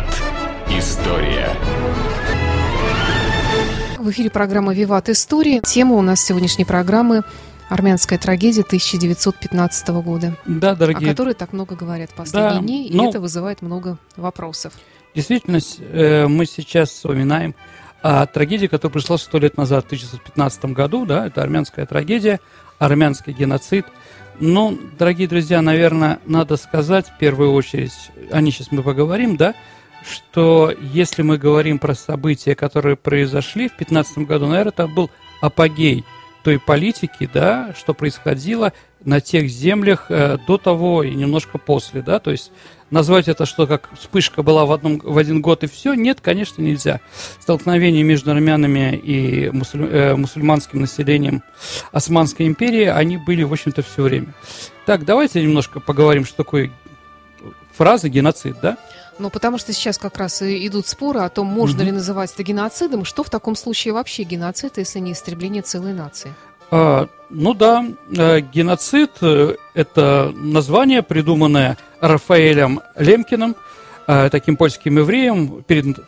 Виват. История. В эфире программа «Виват. История». Тема у нас сегодняшней программы армянская трагедия 1915 года. Да, дорогие. О которой так много говорят в последние да, дни, и ну, это вызывает много вопросов. Действительно, э, мы сейчас вспоминаем о трагедии, которая пришла сто лет назад, в 1915 году, да, это армянская трагедия, армянский геноцид. Ну, дорогие друзья, наверное, надо сказать в первую очередь, о ней сейчас мы поговорим, да, что если мы говорим про события, которые произошли в 2015 году, наверное, это был апогей той политики, да, что происходило на тех землях э, до того и немножко после, да, то есть назвать это, что как вспышка была в, одном, в один год и все, нет, конечно, нельзя. Столкновения между армянами и мусуль, э, мусульманским населением Османской империи, они были, в общем-то, все время. Так, давайте немножко поговорим, что такое фраза геноцид, да? Ну, потому что сейчас как раз и идут споры о том, можно Мгм. ли называть это геноцидом, что в таком случае вообще геноцид, если не истребление целой нации. А, ну да, э, геноцид э, – это название, придуманное Рафаэлем Лемкиным, э, таким польским евреем, перед,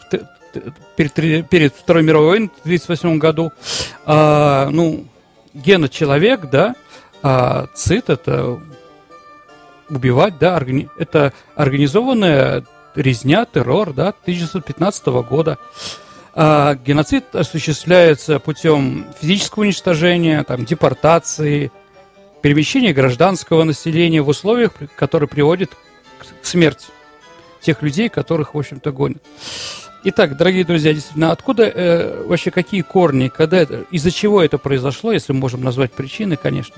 перед, перед Второй мировой войной в 1938 году. А, ну, гена – человек, да, а цит – это убивать, да, органи- это организованная резня, террор, да, 1915 года. А геноцид осуществляется путем физического уничтожения, там, депортации, перемещения гражданского населения в условиях, которые приводят к смерти тех людей, которых, в общем-то, гонят. Итак, дорогие друзья, действительно, откуда э, вообще какие корни, когда это, из-за чего это произошло, если мы можем назвать причины, конечно.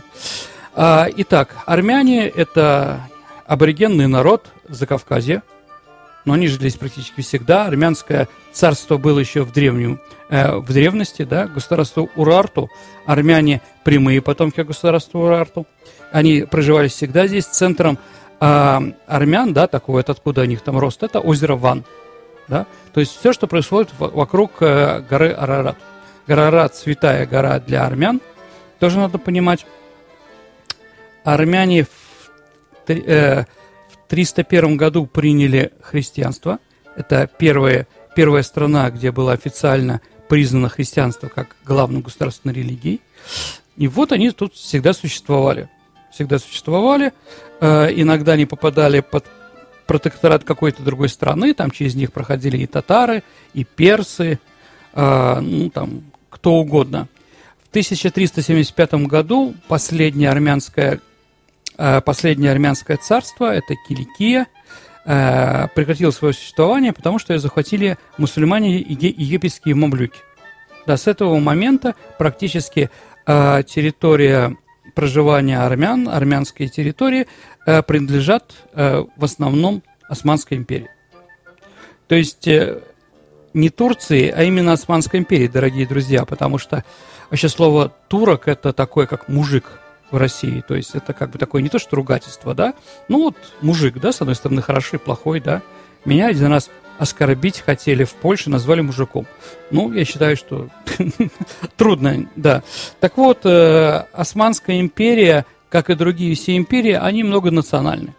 А, итак, армяне – это аборигенный народ Закавказья, но они жили здесь практически всегда. Армянское царство было еще в, древнем, э, в древности, да, государство Урарту. Армяне – прямые потомки государства Урарту. Они проживали всегда здесь. Центром а, армян, да, такой вот откуда у них там рост, это озеро Ван. Да? То есть все, что происходит вокруг э, горы Арарат. Гора Арарат – святая гора для армян, тоже надо понимать. Армяне в, э, 301 году приняли христианство. Это первая, первая страна, где было официально признано христианство как главной государственной религией. И вот они тут всегда существовали. Всегда существовали. Э, иногда они попадали под протекторат какой-то другой страны, там через них проходили и татары, и персы, э, ну, там, кто угодно. В 1375 году последнее армянское, э, последнее армянское царство, это Киликия, э, прекратило свое существование, потому что ее захватили мусульмане и египетские мамлюки. Да, с этого момента практически э, территория проживания армян, армянские территории, э, принадлежат э, в основном Османской империи. То есть э, не Турции, а именно Османской империи, дорогие друзья, потому что вообще слово турок это такое, как мужик в России, то есть это как бы такое не то что ругательство, да, ну вот мужик, да, с одной стороны хороший, плохой, да. Меня один раз оскорбить хотели в Польше, назвали мужиком. Ну, я считаю, что трудно, да. Так вот, э, Османская империя, как и другие все империи, они многонациональны.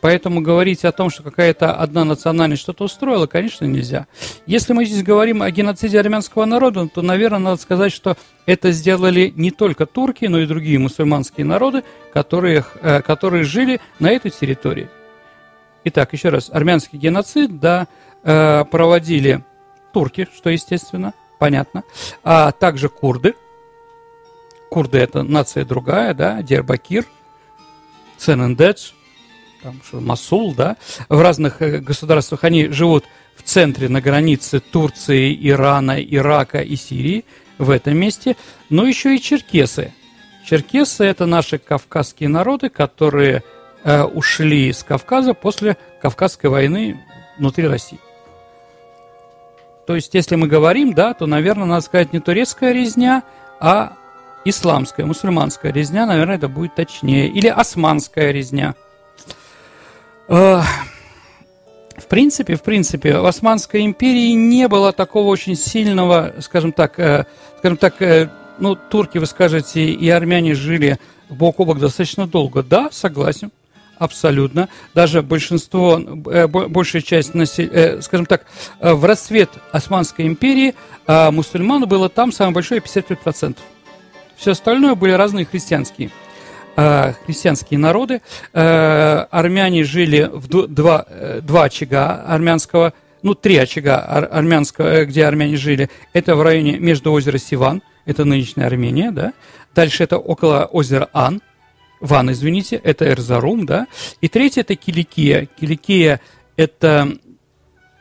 Поэтому говорить о том, что какая-то одна национальность что-то устроила, конечно, нельзя. Если мы здесь говорим о геноциде армянского народа, то, наверное, надо сказать, что это сделали не только турки, но и другие мусульманские народы, которые, э, которые жили на этой территории. Итак, еще раз, армянский геноцид, да, э, проводили турки, что естественно, понятно, а также курды. Курды это нация другая, да, Дербакир, Сен-Эндедж, там, что, Масул, да, в разных э, государствах они живут в центре, на границе Турции, Ирана, Ирака и Сирии, в этом месте, но еще и черкесы. Черкесы – это наши кавказские народы, которые э, ушли с Кавказа после Кавказской войны внутри России. То есть, если мы говорим, да, то, наверное, надо сказать не турецкая резня, а исламская, мусульманская резня, наверное, это будет точнее. Или османская резня. В принципе, в принципе, в Османской империи не было такого очень сильного, скажем так, э, скажем так, э, ну, турки, вы скажете, и армяне жили бок о бок достаточно долго. Да, согласен. абсолютно. Даже большинство, э, большая часть населения, скажем так, в расцвет Османской империи э, мусульман было там самое большое 55%. Все остальное были разные христианские э, христианские народы. Э, армяне жили в два, э, два очага армянского, ну, три очага армянского, где армяне жили. Это в районе между озера Сиван, это нынешняя Армения, да. Дальше это около озера Ан, Ван, извините, это Эрзарум, да. И третье это Киликия. Киликия это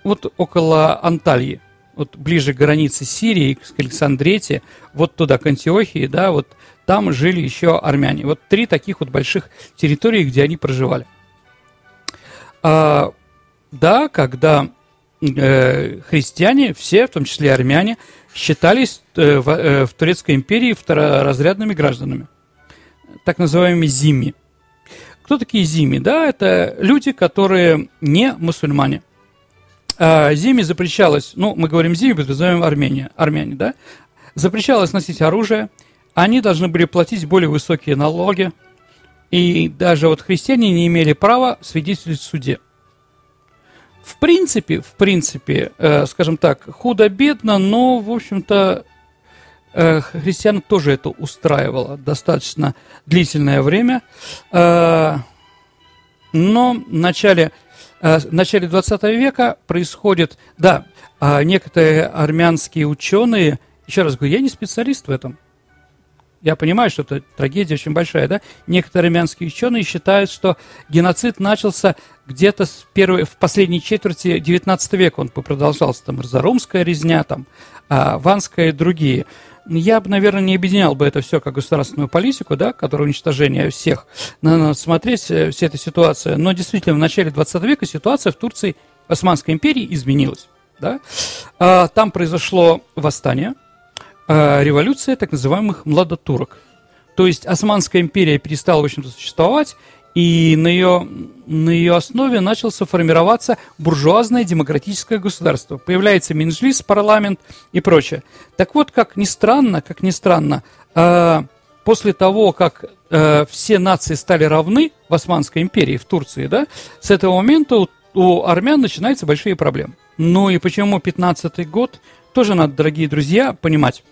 вот около Анталии, вот ближе к границе Сирии, к Александрете, вот туда, к Антиохии, да, вот там жили еще армяне. Вот три таких вот больших территории, где они проживали. А, да, когда э, христиане, все, в том числе армяне, считались э, в, э, в Турецкой империи второразрядными гражданами так называемыми зими. Кто такие зими? Да, это люди, которые не мусульмане. А зими запрещалось, ну, мы говорим зими, подразумеваем Армения, армяне, да, запрещалось носить оружие, они должны были платить более высокие налоги, и даже вот христиане не имели права свидетельствовать в суде. В принципе, в принципе, э, скажем так, худо-бедно, но, в общем-то, Э, христиан тоже это устраивало достаточно длительное время. Э, но в начале, э, в начале 20 века происходит, да, некоторые армянские ученые, еще раз говорю, я не специалист в этом, я понимаю, что это трагедия очень большая, да? Некоторые армянские ученые считают, что геноцид начался где-то с первой, в последней четверти 19 века. Он продолжался, там, Разорумская резня, там, Ванская и другие я бы, наверное, не объединял бы это все как государственную политику, да, которая уничтожение всех. Надо смотреть э, вся эта ситуация. Но действительно, в начале 20 века ситуация в Турции, в Османской империи изменилась. Да? А, там произошло восстание, а, революция так называемых младотурок. То есть Османская империя перестала, в общем-то, существовать, и на ее, на ее основе начался формироваться буржуазное демократическое государство. Появляется Минжлис, парламент и прочее. Так вот, как ни странно, как ни странно, э, после того, как э, все нации стали равны в Османской империи, в Турции, да, с этого момента у, у армян начинаются большие проблемы. Ну и почему 15 год, тоже надо, дорогие друзья, понимать.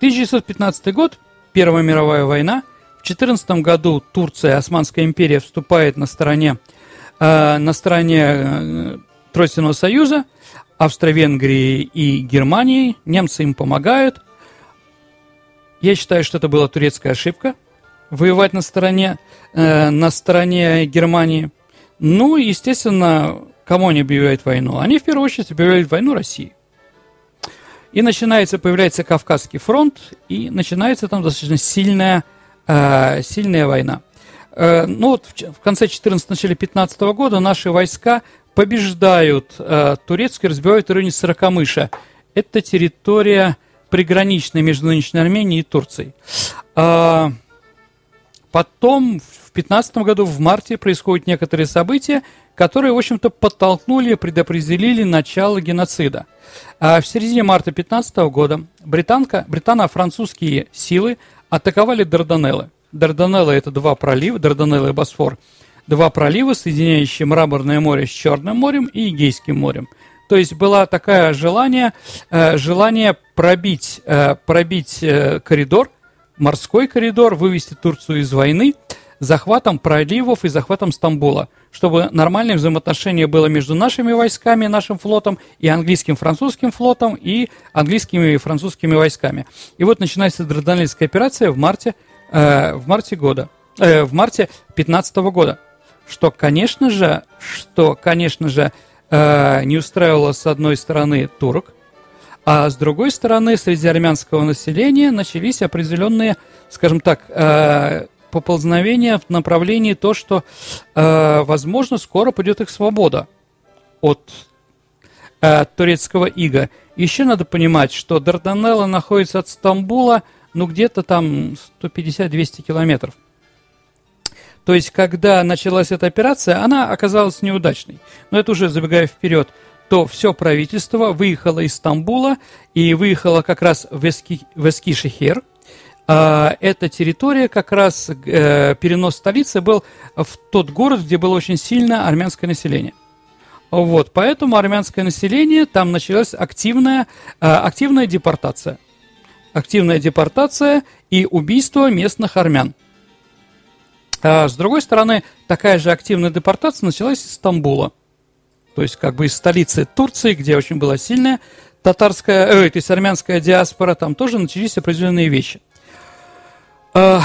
1915 год, Первая мировая война, в 14 году Турция, Османская империя, вступает на стороне, э, на стороне э, Тройственного Союза, Австро-Венгрии и Германии. Немцы им помогают. Я считаю, что это была турецкая ошибка. Воевать на стороне, э, на стороне Германии. Ну, естественно, кому они объявляют войну? Они в первую очередь объявляют войну России. И начинается, появляется Кавказский фронт, и начинается там достаточно сильная э, сильная война. Э, ну вот в, в конце 14 начале 15 года наши войска побеждают э, турецкие, разбивают в районе Сорокомыша. Это территория приграничная между нынешней Арменией и Турцией. А, потом в 15 году, в марте, происходят некоторые события, которые, в общем-то, подтолкнули, предопределили начало геноцида. А в середине марта 15 года британка, британо-французские силы атаковали Дарданеллы. Дарданеллы – это два пролива, Дарданеллы и Босфор, два пролива, соединяющие Мраморное море с Черным морем и Эгейским морем. То есть было такое желание, э, желание пробить, э, пробить э, коридор, морской коридор, вывести Турцию из войны захватом проливов и захватом Стамбула, чтобы нормальное взаимоотношение было между нашими войсками, нашим флотом и английским французским флотом и английскими и французскими войсками. И вот начинается Дарданельская операция в марте, э, в марте года, э, в марте 15 года, что, конечно же, что, конечно же, э, не устраивало с одной стороны турок, а с другой стороны, среди армянского населения начались определенные, скажем так, э, поползновение в направлении то, что, э, возможно, скоро придет их свобода от э, турецкого ига. Еще надо понимать, что Дарданелла находится от Стамбула, ну, где-то там 150-200 километров. То есть, когда началась эта операция, она оказалась неудачной. Но это уже забегая вперед, то все правительство выехало из Стамбула и выехало как раз в, Эски, в Эскишехер, эта территория как раз, э, перенос столицы был в тот город, где было очень сильное армянское население. Вот, поэтому армянское население, там началась активная, а, активная депортация. Активная депортация и убийство местных армян. А с другой стороны, такая же активная депортация началась из Стамбула. То есть, как бы из столицы Турции, где очень была сильная татарская, э, то есть армянская диаспора, там тоже начались определенные вещи. Э,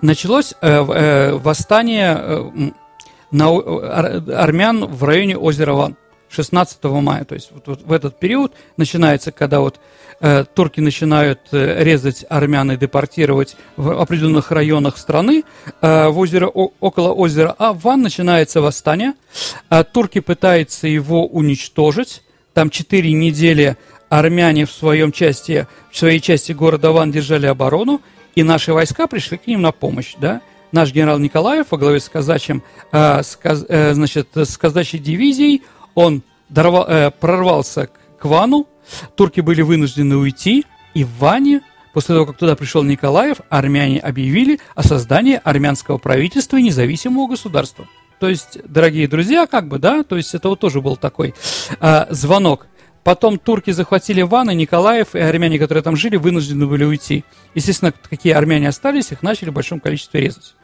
началось э, э, восстание на, ар, армян в районе озера Ван 16 мая. То есть вот, в этот период начинается, когда вот турки начинают резать армян и депортировать в определенных районах страны, в озеро, около озера Аван начинается восстание. Турки пытаются его уничтожить. Там четыре недели армяне в, своем части, в своей части города Ван держали оборону, и наши войска пришли к ним на помощь, да. Наш генерал Николаев во главе с казачьим, э, с, э, значит, с казачьей дивизией, он дорвал, э, прорвался к, к Вану, турки были вынуждены уйти, и в Ване, после того, как туда пришел Николаев, армяне объявили о создании армянского правительства и независимого государства. То есть, дорогие друзья, как бы, да, то есть это вот тоже был такой э, звонок. Потом турки захватили Ван, и Николаев, и армяне, которые там жили, вынуждены были уйти. Естественно, какие армяне остались, их начали в большом количестве резать.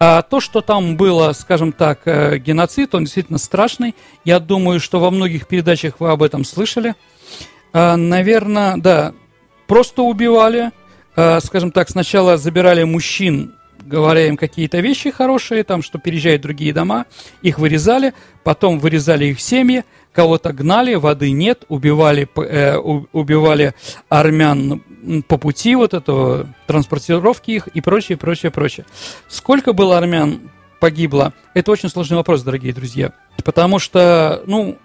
А то, что там было, скажем так, э, геноцид, он действительно страшный. Я думаю, что во многих передачах вы об этом слышали. А, наверное, да, просто убивали. А, скажем так, сначала забирали мужчин говоря им какие-то вещи хорошие, там, что переезжают в другие дома, их вырезали, потом вырезали их семьи, кого-то гнали, воды нет, убивали, э, убивали армян по пути вот этого, транспортировки их и прочее, прочее, прочее. Сколько было армян погибло? Это очень сложный вопрос, дорогие друзья. Потому что, ну,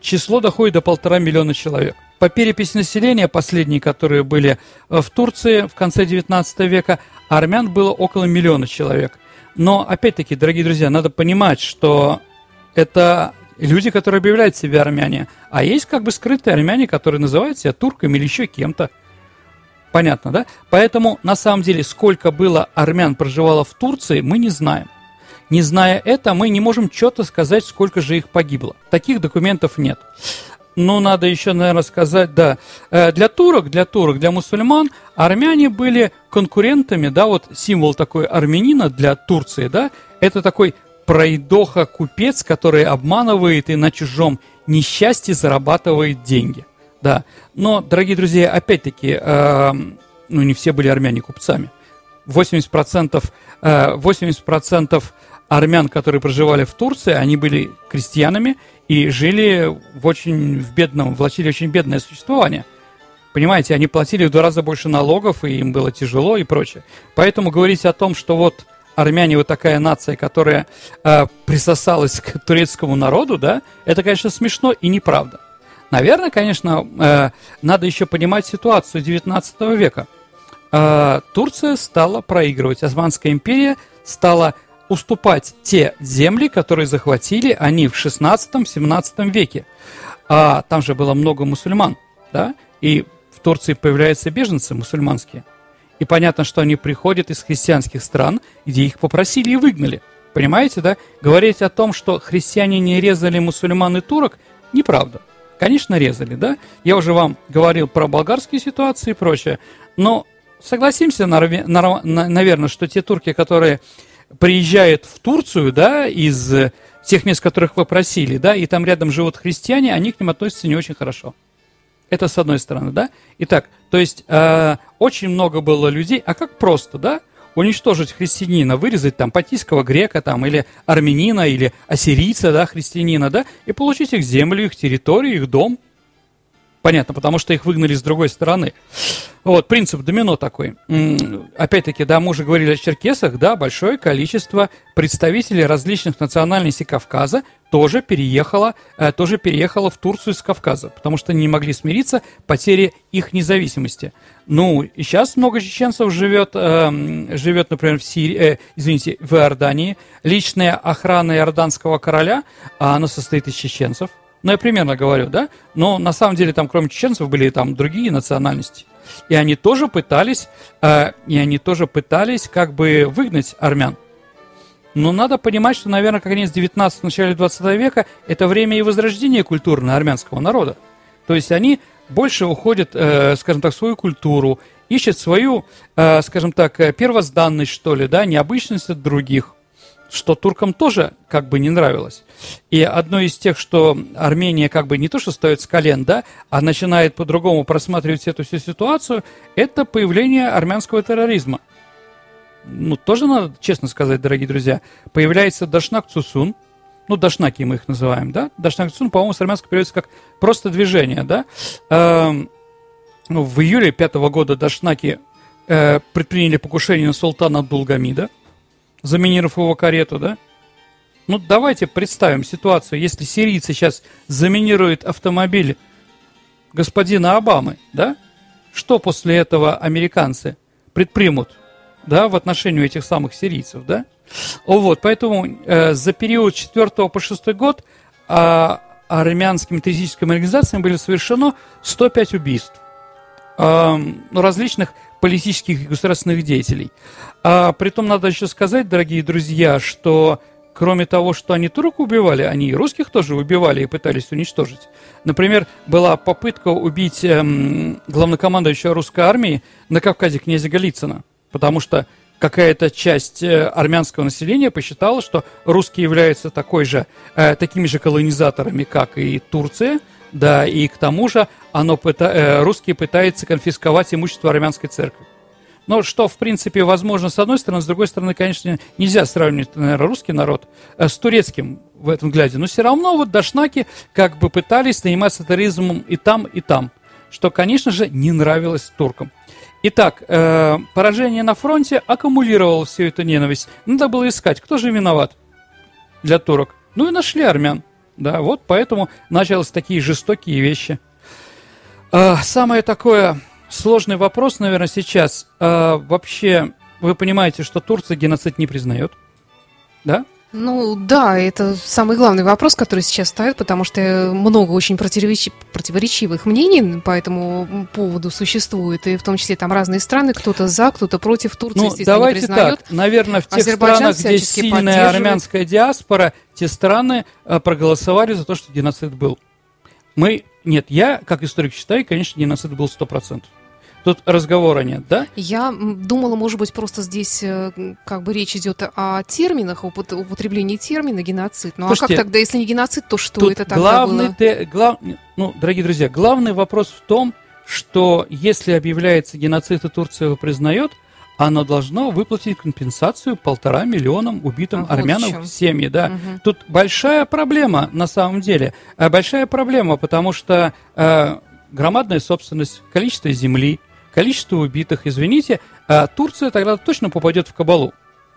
число доходит до полтора миллиона человек. По переписи населения, последние, которые были э, в Турции в конце 19 века, армян было около миллиона человек. Но, опять-таки, дорогие друзья, надо понимать, что это люди, которые объявляют себя армяне, а есть как бы скрытые армяне, которые называют себя турками или еще кем-то. Понятно, да? Поэтому, на самом деле, сколько было армян проживало в Турции, мы не знаем. Не зная это, мы не можем четко сказать, сколько же их погибло. Таких документов нет. Но надо еще, наверное, сказать, да, э, для турок, для турок, для мусульман армяне были конкурентами, да, вот символ такой армянина для Турции, да, это такой пройдоха-купец, который обманывает и на чужом несчастье зарабатывает деньги. Да. Но, дорогие друзья, опять-таки, э, ну, не все были армяне купцами. 80%, э, 80% армян, которые проживали в Турции, они были крестьянами и жили в очень в бедном, влачили очень бедное существование. Понимаете, они платили в два раза больше налогов, и им было тяжело и прочее. Поэтому говорить о том, что вот армяне вот такая нация, которая э, присосалась к турецкому народу, да, это, конечно, смешно и неправда. Наверное, конечно, э, надо еще понимать ситуацию 19 века. Э, Турция стала проигрывать, Османская империя стала уступать те земли, которые захватили они в 16-17 веке. А там же было много мусульман, да, и в Турции появляются беженцы мусульманские. И понятно, что они приходят из христианских стран, где их попросили и выгнали. Понимаете, да? Говорить о том, что христиане не резали мусульман и турок, неправда. Конечно, резали, да? Я уже вам говорил про болгарские ситуации и прочее. Но согласимся, наверное, что те турки, которые приезжают в Турцию, да, из тех мест, которых вы просили, да, и там рядом живут христиане, они к ним относятся не очень хорошо. Это с одной стороны, да? Итак, то есть э, очень много было людей, а как просто, да? Уничтожить христианина, вырезать там патийского грека там, или армянина, или ассирийца, да, христианина, да, и получить их землю, их территорию, их дом – Понятно, потому что их выгнали с другой стороны. Вот, принцип домино такой. Опять-таки, да, мы уже говорили о черкесах, да, большое количество представителей различных национальностей Кавказа тоже переехало, э, тоже переехало в Турцию с Кавказа, потому что не могли смириться потери их независимости. Ну, и сейчас много чеченцев живет, э, живет например, в Сирии, э, извините, в Иордании. Личная охрана иорданского короля, а она состоит из чеченцев – ну, я примерно говорю, да? Но на самом деле там, кроме чеченцев, были там другие национальности. И они тоже пытались, э, и они тоже пытались как бы выгнать армян. Но надо понимать, что, наверное, конец 19 начале 20 века – это время и возрождения культурно армянского народа. То есть они больше уходят, э, скажем так, в свою культуру, ищут свою, э, скажем так, э, первозданность, что ли, да, необычность от других, что туркам тоже как бы не нравилось. И одно из тех, что Армения как бы не то, что стоит с колен, да, а начинает по-другому просматривать эту всю ситуацию, это появление армянского терроризма – ну, тоже надо честно сказать, дорогие друзья, появляется Дашнак Цусун, ну, Дашнаки мы их называем, да? Дашнак Цусун, по-моему, с армянского переводится как просто движение, да? Э, ну, в июле пятого года Дашнаки э, предприняли покушение на султана Дулгамида, заминировав его карету, да? Ну, давайте представим ситуацию, если сирийцы сейчас заминируют автомобиль господина Обамы, да? Что после этого американцы предпримут? да, в отношении этих самых сирийцев, да. Вот, поэтому э, за период 4 по 6 год э, армянскими террористическими организациями были совершено 105 убийств э, различных политических и государственных деятелей. А притом надо еще сказать, дорогие друзья, что кроме того, что они турок убивали, они и русских тоже убивали и пытались уничтожить. Например, была попытка убить эм, главнокомандующего русской армии на Кавказе князя Голицына – потому что какая-то часть э, армянского населения посчитала, что русские являются такой же, э, такими же колонизаторами, как и Турция, да, и к тому же оно пыта, э, русские пытаются конфисковать имущество армянской церкви. Но что, в принципе, возможно, с одной стороны, с другой стороны, конечно, нельзя сравнивать, наверное, русский народ э, с турецким в этом взгляде. Но все равно вот дашнаки как бы пытались заниматься терроризмом и там, и там, что, конечно же, не нравилось туркам. Итак, э, поражение на фронте аккумулировало всю эту ненависть. Надо было искать, кто же виноват для турок. Ну и нашли армян. Да, вот поэтому начались такие жестокие вещи. Э, самое такое сложный вопрос, наверное, сейчас. Э, вообще, вы понимаете, что Турция геноцид не признает. Да? Ну да, это самый главный вопрос, который сейчас стоит, потому что много очень противоречивых мнений по этому поводу существует, и в том числе там разные страны, кто-то за, кто-то против, Турции, ну, давайте не признает. так, наверное, в тех странах, где сильная армянская диаспора, те страны э, проголосовали за то, что геноцид был. Мы, нет, я, как историк считаю, конечно, геноцид был 100%. Тут разговора нет, да? Я думала, может быть, просто здесь э, как бы речь идет о терминах, употреблении термина геноцид. Ну Слушайте, а как тогда, если не геноцид, то что это тогда главный было? Те, глав, ну, дорогие друзья, главный вопрос в том, что если объявляется геноцид и Турция его признает, оно должно выплатить компенсацию полтора миллионам убитым а, армянам вот в семье. Да. Угу. Тут большая проблема на самом деле. Э, большая проблема, потому что э, громадная собственность, количество земли, количество убитых, извините, а Турция тогда точно попадет в кабалу.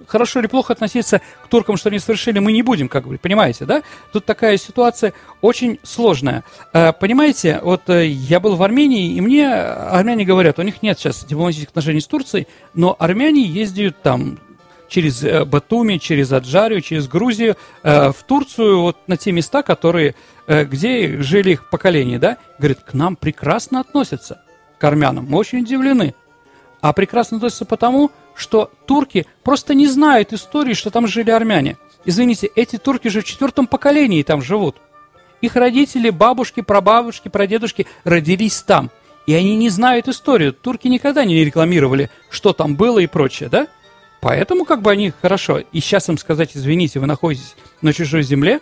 Хорошо или плохо относиться к туркам, что они совершили, мы не будем, как вы понимаете, да? Тут такая ситуация очень сложная. А, понимаете, вот э, я был в Армении, и мне армяне говорят, у них нет сейчас дипломатических отношений с Турцией, но армяне ездят там через э, Батуми, через Аджарию, через Грузию, э, в Турцию, вот на те места, которые, где жили их поколения, да? Говорят, к нам прекрасно относятся к армянам. Мы очень удивлены. А прекрасно относятся потому, что турки просто не знают истории, что там жили армяне. Извините, эти турки же в четвертом поколении там живут. Их родители, бабушки, прабабушки, прадедушки родились там. И они не знают историю. Турки никогда не рекламировали, что там было и прочее, да? Поэтому как бы они хорошо. И сейчас им сказать, извините, вы находитесь на чужой земле,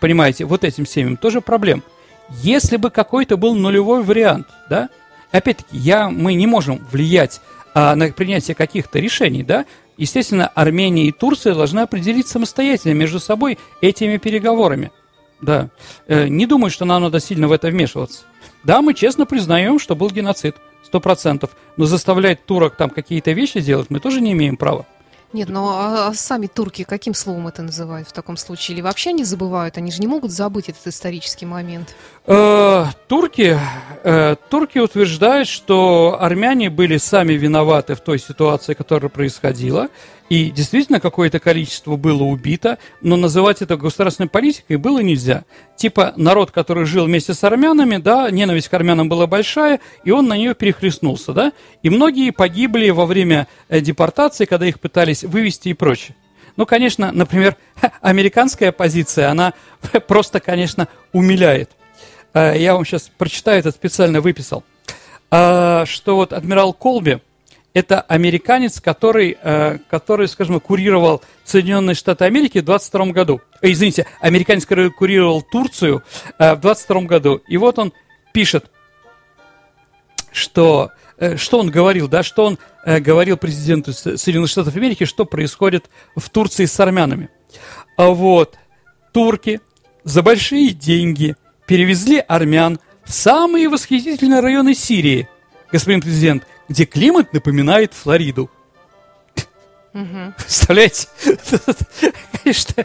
понимаете, вот этим семьям тоже проблем. Если бы какой-то был нулевой вариант, да, опять-таки, я, мы не можем влиять а, на принятие каких-то решений, да, естественно, Армения и Турция должны определить самостоятельно между собой этими переговорами. Да. Э, не думаю, что нам надо сильно в это вмешиваться. Да, мы честно признаем, что был геноцид, сто процентов, но заставлять турок там какие-то вещи делать мы тоже не имеем права. Нет, но а, а сами турки каким словом это называют в таком случае? Или вообще не забывают? Они же не могут забыть этот исторический момент. Э, турки, э, турки утверждают, что армяне были сами виноваты в той ситуации, которая происходила. И действительно какое-то количество было убито, но называть это государственной политикой было нельзя. Типа народ, который жил вместе с армянами, да, ненависть к армянам была большая, и он на нее перехлестнулся, да. И многие погибли во время э, депортации, когда их пытались вывести и прочее. Ну, конечно, например, американская позиция, она просто, конечно, умиляет. Э, я вам сейчас прочитаю, это специально выписал. Э, что вот адмирал Колби, это американец, который, э, который, скажем, курировал Соединенные Штаты Америки в 22 году. Э, извините, американец, который курировал Турцию э, в 22 году. И вот он пишет, что, что он говорил, да, что он говорил президенту Соединенных Штатов Америки, что происходит в Турции с армянами. А вот турки за большие деньги перевезли армян в самые восхитительные районы Сирии, господин президент, где климат напоминает Флориду. Угу. Представляете? конечно,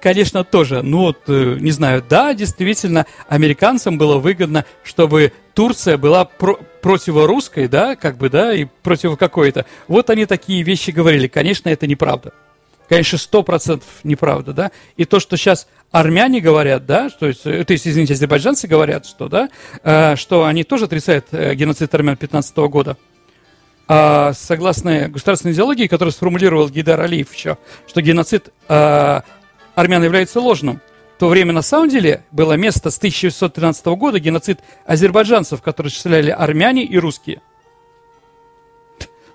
конечно, тоже. Ну вот, э, не знаю, да, действительно, американцам было выгодно, чтобы Турция была про противорусской, да, как бы, да, и против какой-то. Вот они такие вещи говорили. Конечно, это неправда. Конечно, сто процентов неправда, да. И то, что сейчас армяне говорят, да, то есть, э, то есть, извините, азербайджанцы говорят, что, да, э, что они тоже отрицают э, геноцид армян 15 года. А согласно государственной идеологии, которую сформулировал Гидар Алиев еще, что геноцид э, армян является ложным, в то время на самом деле было место с 1913 года геноцид азербайджанцев, которые числяли армяне и русские.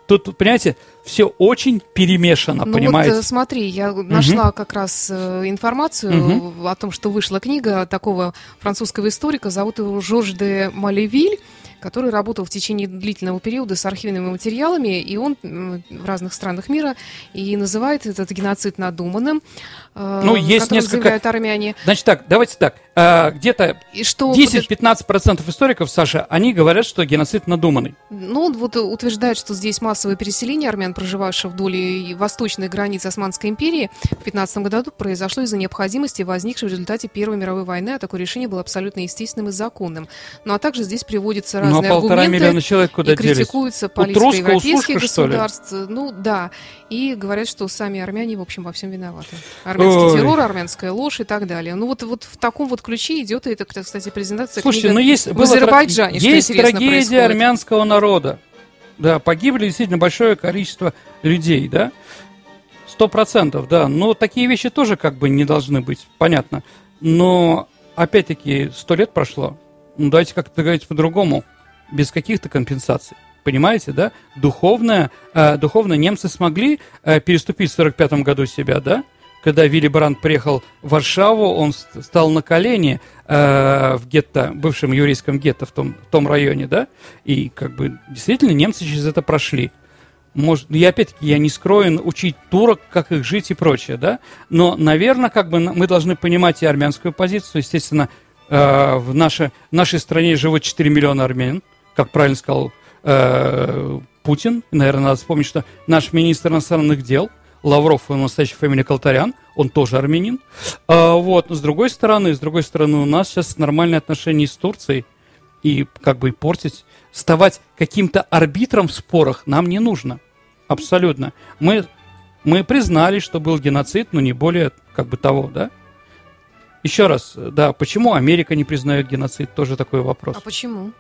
Тут, понимаете, все очень перемешано, ну понимаете? Вот, смотри, я нашла угу. как раз э, информацию угу. о том, что вышла книга такого французского историка, зовут его Жорж де Малевиль который работал в течение длительного периода с архивными материалами, и он в разных странах мира и называет этот геноцид надуманным. Э, ну, есть несколько... армяне. Значит так, давайте так. А, где-то 10-15% историков, Саша, они говорят, что геноцид надуманный. Ну, вот утверждают, что здесь массовое переселение армян, проживавших вдоль восточной границы Османской империи, в 15 году произошло из-за необходимости, возникшей в результате Первой мировой войны, а такое решение было абсолютно естественным и законным. Ну, а также здесь приводятся разные ну, а полтора аргументы миллиона человек куда и критикуются политика европейских государств. Ну, да. И говорят, что сами армяне, в общем, во всем виноваты армянский Ой. террор, армянская ложь и так далее. Ну вот, вот в таком вот ключе идет это, кстати, презентация Слушайте, книга ну есть, в Азербайджане, тра- Есть трагедия происходит. армянского народа. Да, погибли действительно большое количество людей, да? Сто процентов, да. Но такие вещи тоже как бы не должны быть, понятно. Но, опять-таки, сто лет прошло. Ну, давайте как-то говорить по-другому, без каких-то компенсаций. Понимаете, да? Духовно, э, духовно немцы смогли э, переступить в 45 году себя, да? Когда Вилли Брандт приехал в Варшаву, он стал на колени э, в гетто, бывшем еврейском гетто в том, в том районе, да, и как бы действительно немцы через это прошли. Может, и опять-таки я не скроен учить турок, как их жить и прочее, да, но, наверное, как бы мы должны понимать и армянскую позицию, естественно, э, в, наше, в нашей стране живут 4 миллиона армян, как правильно сказал э, Путин, наверное, надо вспомнить, что наш министр иностранных дел – Лавров, его настоящая фамилия Калтарян, он тоже армянин. А, вот, но с другой стороны, с другой стороны, у нас сейчас нормальные отношения с Турцией, и как бы портить, ставать каким-то арбитром в спорах нам не нужно. Абсолютно. Мы, мы признали, что был геноцид, но не более как бы того, да? Еще раз, да, почему Америка не признает геноцид, тоже такой вопрос. А почему?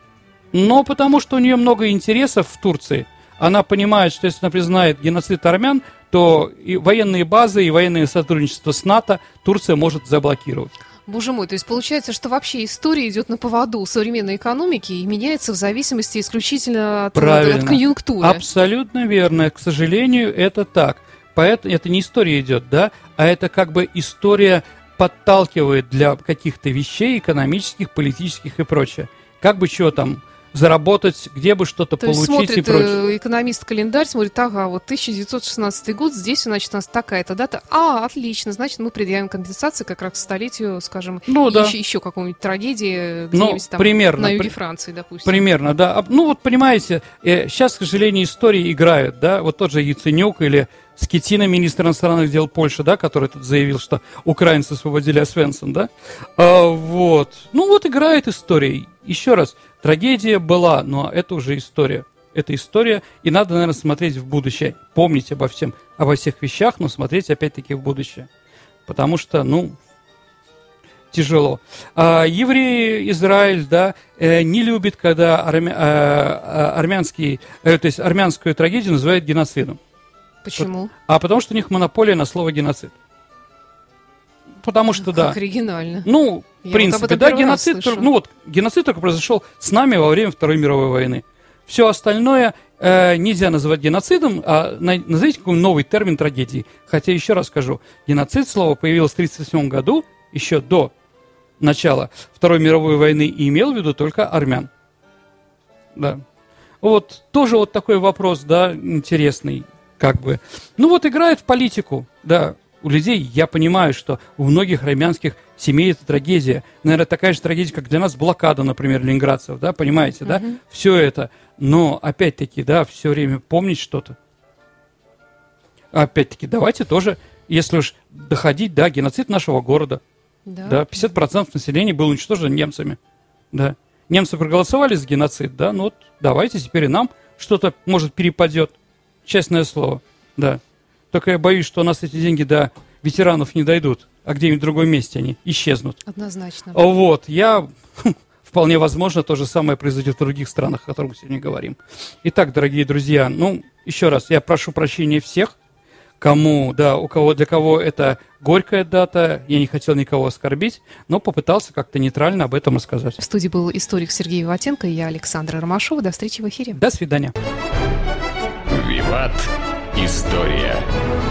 Ну, потому что у нее много интересов в Турции. Она понимает, что если она признает геноцид армян, то и военные базы, и военное сотрудничество с НАТО Турция может заблокировать. Боже мой, то есть получается, что вообще история идет на поводу современной экономики и меняется в зависимости исключительно от, Правильно. от конъюнктуры. Абсолютно верно. К сожалению, это так. Поэтому это не история идет, да, а это как бы история подталкивает для каких-то вещей экономических, политических и прочее. Как бы чего там заработать, где бы что-то То получить смотрит, и прочее. Э, экономист календарь, смотрит, ага, вот 1916 год, здесь, значит, у нас такая-то дата. А, отлично, значит, мы предъявим компенсации как раз к столетию, скажем, ну, да. еще, еще какой-нибудь трагедии ну, там примерно, на юге при, Франции, допустим. Примерно, да. Ну, вот понимаете, э, сейчас, к сожалению, истории играют, да, вот тот же Яценюк или Скетина, министр иностранных дел Польши, да, который тут заявил, что украинцы освободили Освенцим, да, а, вот. Ну, вот играет история. Еще раз, Трагедия была, но это уже история. это история, и надо, наверное, смотреть в будущее, помнить обо всем, обо всех вещах, но смотреть опять-таки в будущее. Потому что, ну, тяжело. А, евреи, Израиль, да, э, не любит, когда армя, армянский, э, то есть армянскую трагедию называют геноцидом. Почему? А потому что у них монополия на слово геноцид. Потому что, да. Как оригинально. Ну, в Я принципе, да, геноцид, ну вот, геноцид только произошел с нами во время Второй мировой войны. Все остальное э, нельзя называть геноцидом, а на- назовите какой новый термин трагедии. Хотя, еще раз скажу, геноцид слово появилось в 1937 году, еще до начала Второй мировой войны, и имел в виду только армян. Да. Вот тоже вот такой вопрос, да, интересный, как бы. Ну вот играет в политику, да, у людей, я понимаю, что у многих армянских семей это трагедия. Наверное, такая же трагедия, как для нас блокада, например, ленинградцев, да, понимаете, да? Все это. Но, опять-таки, да, все время помнить что-то. Опять-таки, давайте тоже, если уж доходить, да, геноцид нашего города. Да. Да, 50% населения было уничтожено немцами. Да. Немцы проголосовали за геноцид, да, ну вот давайте теперь и нам что-то, может, перепадет. Честное слово, да. Только я боюсь, что у нас эти деньги до ветеранов не дойдут, а где-нибудь в другом месте они исчезнут. Однозначно. А Вот, я... Вполне возможно, то же самое произойдет в других странах, о которых мы сегодня говорим. Итак, дорогие друзья, ну, еще раз, я прошу прощения всех, кому, да, у кого, для кого это горькая дата, я не хотел никого оскорбить, но попытался как-то нейтрально об этом рассказать. В студии был историк Сергей Ватенко и я, Александра Ромашова. До встречи в эфире. До свидания. Виват. История.